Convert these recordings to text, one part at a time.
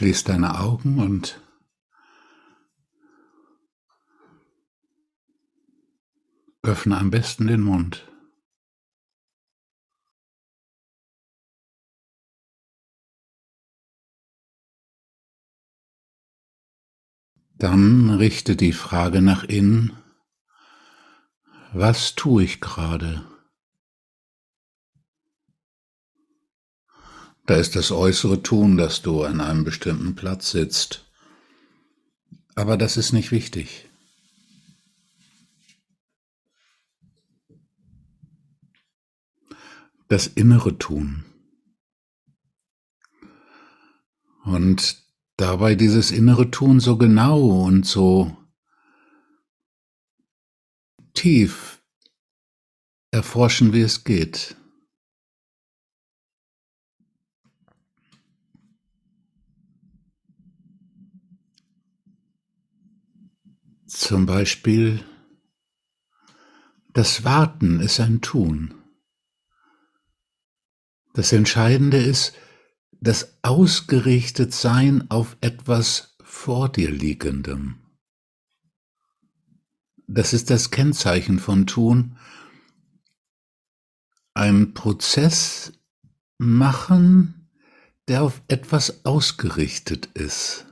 Schließ deine Augen und öffne am besten den Mund. Dann richte die Frage nach innen, was tue ich gerade? Da ist das äußere Tun, dass du an einem bestimmten Platz sitzt. Aber das ist nicht wichtig. Das innere Tun. Und dabei dieses innere Tun so genau und so tief erforschen, wie es geht. Zum Beispiel, das Warten ist ein Tun. Das Entscheidende ist das Ausgerichtetsein auf etwas vor dir liegendem. Das ist das Kennzeichen von Tun. Ein Prozess machen, der auf etwas ausgerichtet ist.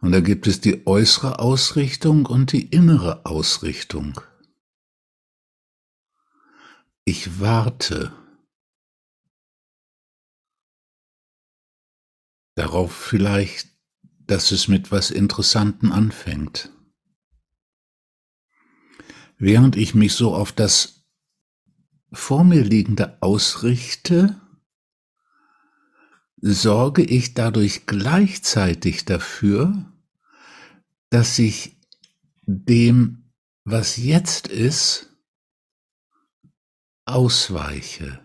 Und da gibt es die äußere Ausrichtung und die innere Ausrichtung. Ich warte darauf vielleicht, dass es mit was Interessantem anfängt. Während ich mich so auf das vor mir liegende ausrichte, sorge ich dadurch gleichzeitig dafür, dass ich dem, was jetzt ist, ausweiche.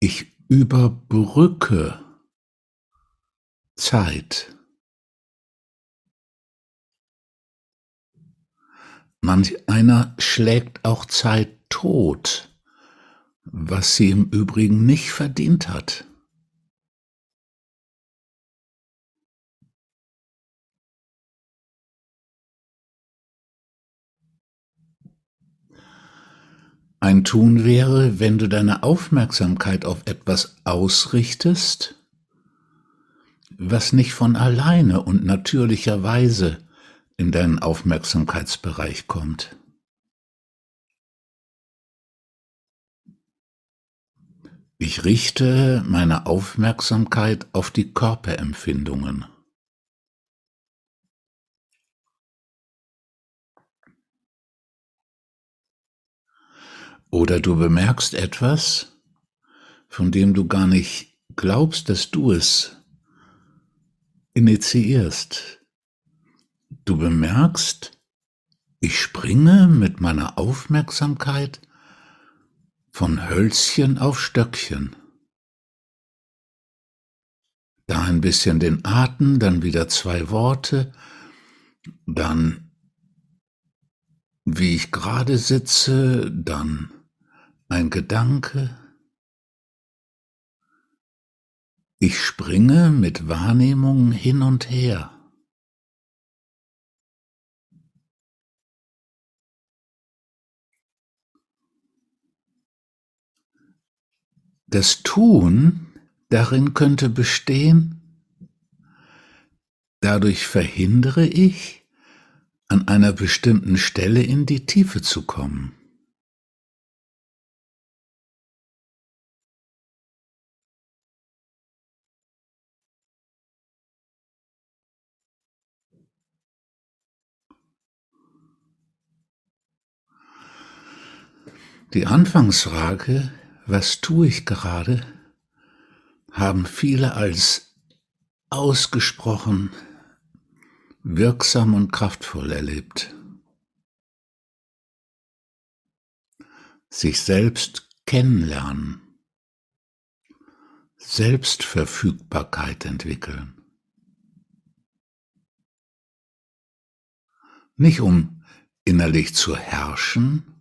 Ich überbrücke Zeit. Manch einer schlägt auch Zeit tot, was sie im Übrigen nicht verdient hat. Ein Tun wäre, wenn du deine Aufmerksamkeit auf etwas ausrichtest, was nicht von alleine und natürlicherweise in deinen Aufmerksamkeitsbereich kommt. Ich richte meine Aufmerksamkeit auf die Körperempfindungen. Oder du bemerkst etwas, von dem du gar nicht glaubst, dass du es initiierst. Du bemerkst, ich springe mit meiner Aufmerksamkeit von Hölzchen auf Stöckchen. Da ein bisschen den Atem, dann wieder zwei Worte, dann wie ich gerade sitze, dann ein Gedanke. Ich springe mit Wahrnehmung hin und her. Das Tun darin könnte bestehen, dadurch verhindere ich, an einer bestimmten Stelle in die Tiefe zu kommen. Die Anfangsfrage, was tue ich gerade, haben viele als ausgesprochen wirksam und kraftvoll erlebt. Sich selbst kennenlernen, Selbstverfügbarkeit entwickeln. Nicht um innerlich zu herrschen,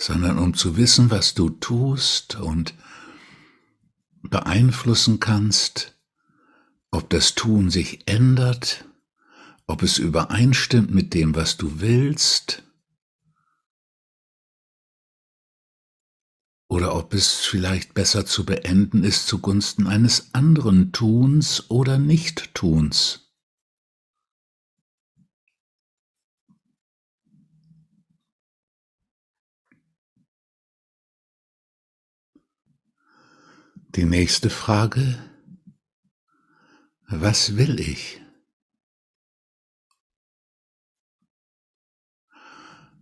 sondern um zu wissen, was du tust und beeinflussen kannst, ob das Tun sich ändert, ob es übereinstimmt mit dem, was du willst, oder ob es vielleicht besser zu beenden ist zugunsten eines anderen Tuns oder Nichttuns. Die nächste Frage, was will ich?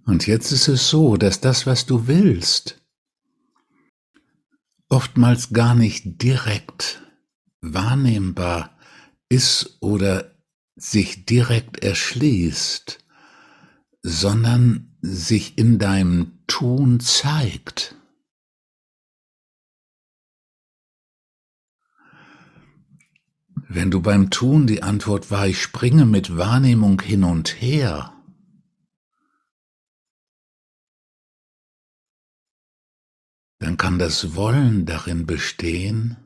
Und jetzt ist es so, dass das, was du willst, oftmals gar nicht direkt wahrnehmbar ist oder sich direkt erschließt, sondern sich in deinem Tun zeigt. Wenn du beim Tun die Antwort war, ich springe mit Wahrnehmung hin und her, dann kann das Wollen darin bestehen,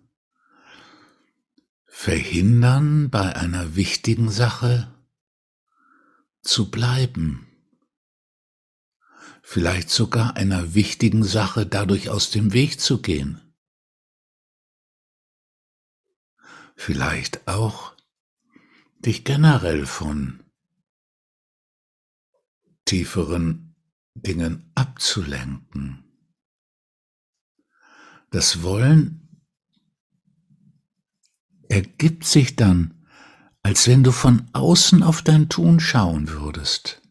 verhindern, bei einer wichtigen Sache zu bleiben, vielleicht sogar einer wichtigen Sache dadurch aus dem Weg zu gehen, vielleicht auch dich generell von tieferen Dingen abzulenken. Das Wollen ergibt sich dann, als wenn du von außen auf dein Tun schauen würdest.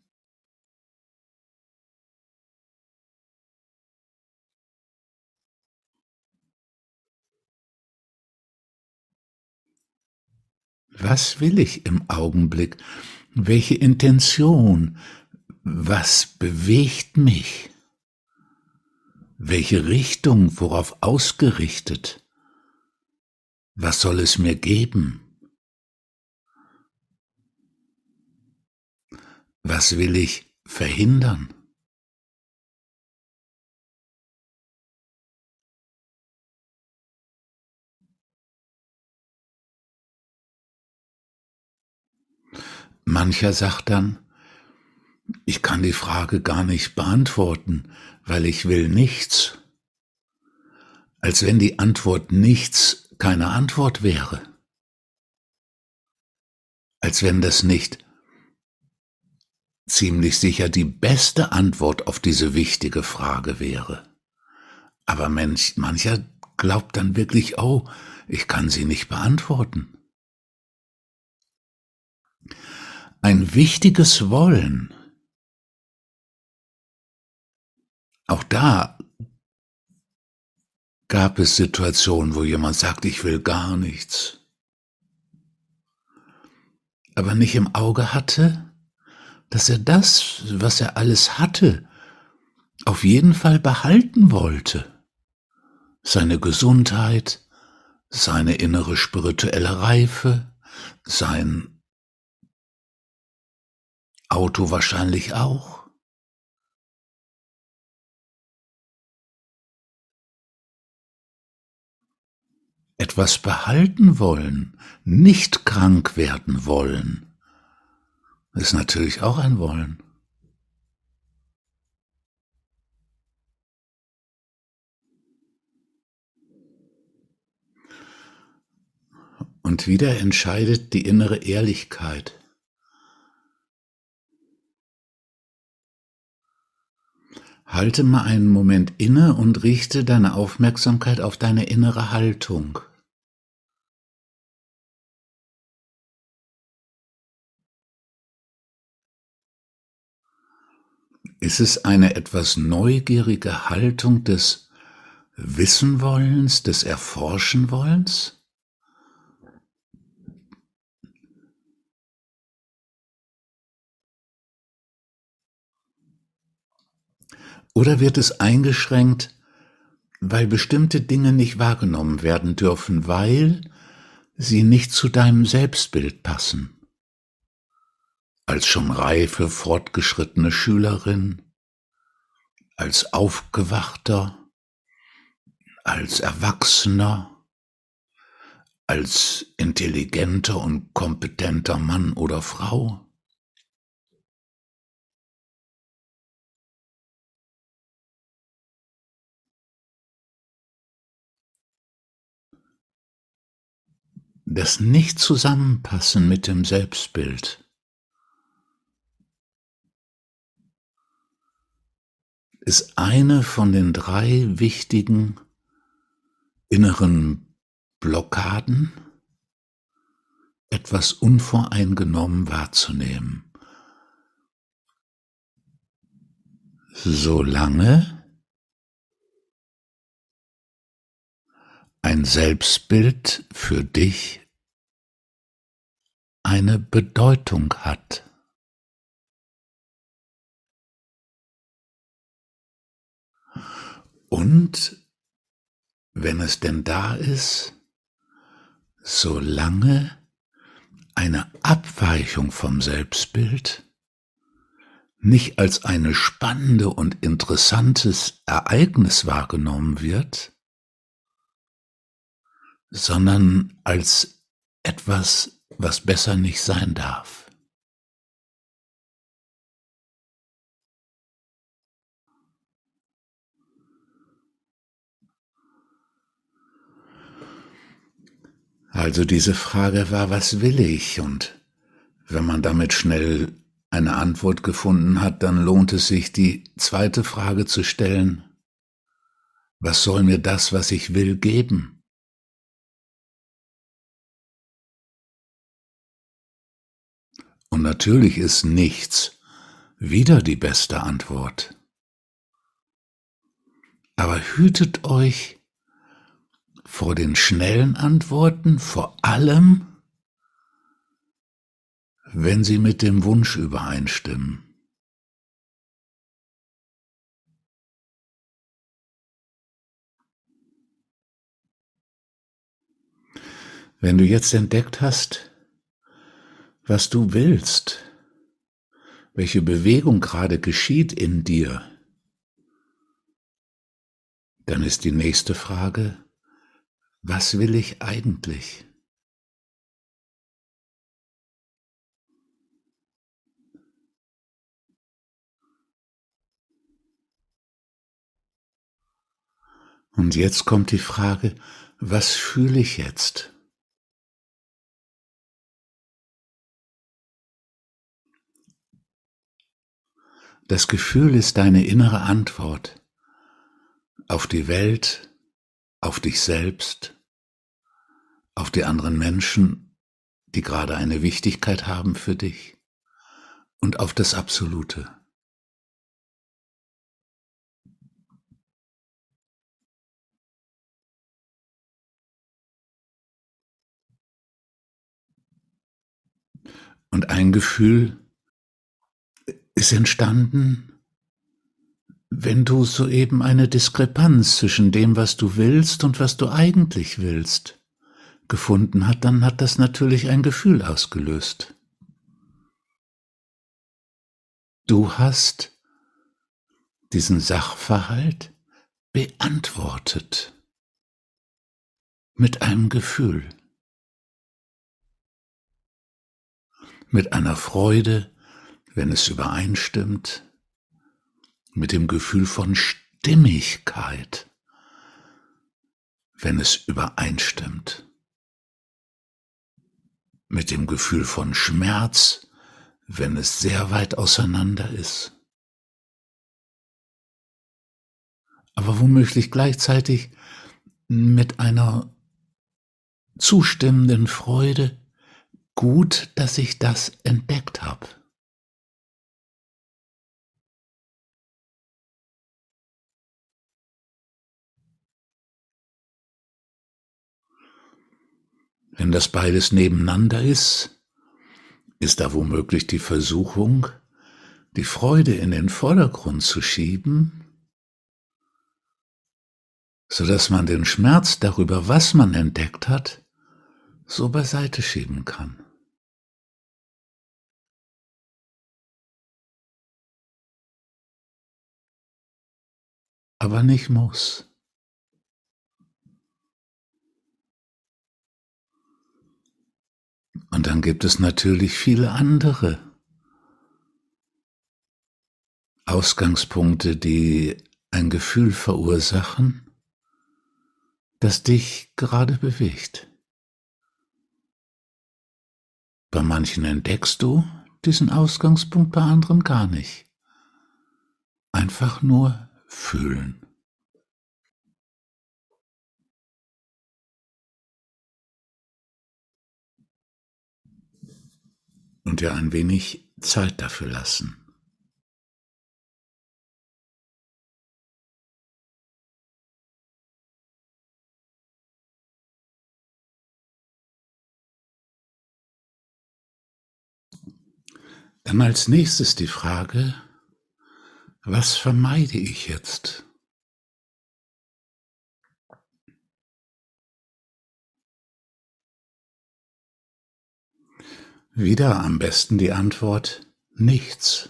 Was will ich im Augenblick? Welche Intention? Was bewegt mich? Welche Richtung, worauf ausgerichtet? Was soll es mir geben? Was will ich verhindern? Mancher sagt dann, ich kann die Frage gar nicht beantworten, weil ich will nichts. Als wenn die Antwort nichts keine Antwort wäre. Als wenn das nicht ziemlich sicher die beste Antwort auf diese wichtige Frage wäre. Aber manch, mancher glaubt dann wirklich, oh, ich kann sie nicht beantworten. Ein wichtiges Wollen Auch da gab es Situationen, wo jemand sagt, ich will gar nichts, aber nicht im Auge hatte, dass er das, was er alles hatte, auf jeden Fall behalten wollte. Seine Gesundheit, seine innere spirituelle Reife, sein Auto wahrscheinlich auch. etwas behalten wollen, nicht krank werden wollen, ist natürlich auch ein Wollen. Und wieder entscheidet die innere Ehrlichkeit. Halte mal einen Moment inne und richte deine Aufmerksamkeit auf deine innere Haltung. Ist es eine etwas neugierige Haltung des Wissenwollens, des Erforschenwollens? Oder wird es eingeschränkt, weil bestimmte Dinge nicht wahrgenommen werden dürfen, weil sie nicht zu deinem Selbstbild passen? als schon reife, fortgeschrittene Schülerin, als Aufgewachter, als Erwachsener, als intelligenter und kompetenter Mann oder Frau? Das Nicht-Zusammenpassen mit dem Selbstbild ist eine von den drei wichtigen inneren Blockaden, etwas unvoreingenommen wahrzunehmen. Solange ein Selbstbild für dich eine Bedeutung hat. Und wenn es denn da ist, solange eine Abweichung vom Selbstbild nicht als eine spannende und interessantes Ereignis wahrgenommen wird, sondern als etwas, was besser nicht sein darf. Also diese Frage war, was will ich? Und wenn man damit schnell eine Antwort gefunden hat, dann lohnt es sich, die zweite Frage zu stellen, was soll mir das, was ich will, geben? Und natürlich ist nichts wieder die beste Antwort. Aber hütet euch vor den schnellen Antworten, vor allem, wenn sie mit dem Wunsch übereinstimmen. Wenn du jetzt entdeckt hast, was du willst, welche Bewegung gerade geschieht in dir, dann ist die nächste Frage, was will ich eigentlich? Und jetzt kommt die Frage, was fühle ich jetzt? Das Gefühl ist deine innere Antwort auf die Welt, auf dich selbst, auf die anderen Menschen, die gerade eine Wichtigkeit haben für dich und auf das Absolute. Und ein Gefühl ist entstanden, wenn du soeben eine Diskrepanz zwischen dem, was du willst und was du eigentlich willst, gefunden hat, dann hat das natürlich ein Gefühl ausgelöst. Du hast diesen Sachverhalt beantwortet mit einem Gefühl, mit einer Freude, wenn es übereinstimmt, mit dem Gefühl von Stimmigkeit, wenn es übereinstimmt, mit dem Gefühl von Schmerz, wenn es sehr weit auseinander ist, aber womöglich gleichzeitig mit einer zustimmenden Freude, gut, dass ich das entdeckt habe. Wenn das beides nebeneinander ist, ist da womöglich die Versuchung, die Freude in den Vordergrund zu schieben, so dass man den Schmerz darüber, was man entdeckt hat, so beiseite schieben kann. aber nicht muss. Und dann gibt es natürlich viele andere Ausgangspunkte, die ein Gefühl verursachen, das dich gerade bewegt. Bei manchen entdeckst du diesen Ausgangspunkt, bei anderen gar nicht. Einfach nur fühlen. Und dir ein wenig Zeit dafür lassen. Dann als nächstes die Frage, was vermeide ich jetzt? Wieder am besten die Antwort nichts.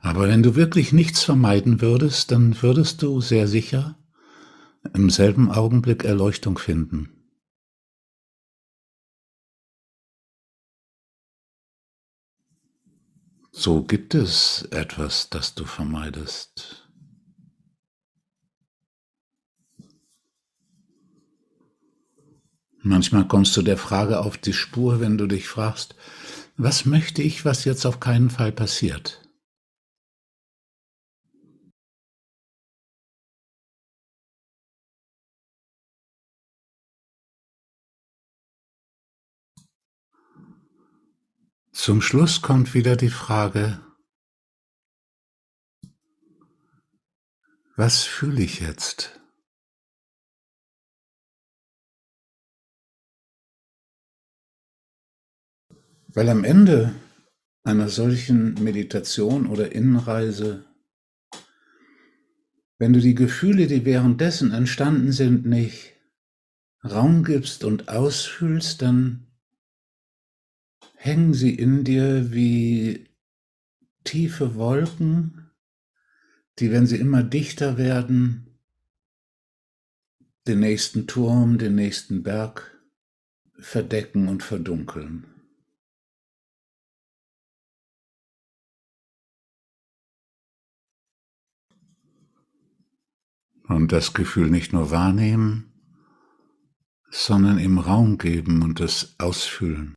Aber wenn du wirklich nichts vermeiden würdest, dann würdest du sehr sicher im selben Augenblick Erleuchtung finden. So gibt es etwas, das du vermeidest. Manchmal kommst du der Frage auf die Spur, wenn du dich fragst, was möchte ich, was jetzt auf keinen Fall passiert? Zum Schluss kommt wieder die Frage, was fühle ich jetzt? Weil am Ende einer solchen Meditation oder Innenreise, wenn du die Gefühle, die währenddessen entstanden sind, nicht Raum gibst und ausfühlst, dann hängen sie in dir wie tiefe Wolken, die, wenn sie immer dichter werden, den nächsten Turm, den nächsten Berg verdecken und verdunkeln. Und das Gefühl nicht nur wahrnehmen, sondern ihm Raum geben und es ausfüllen.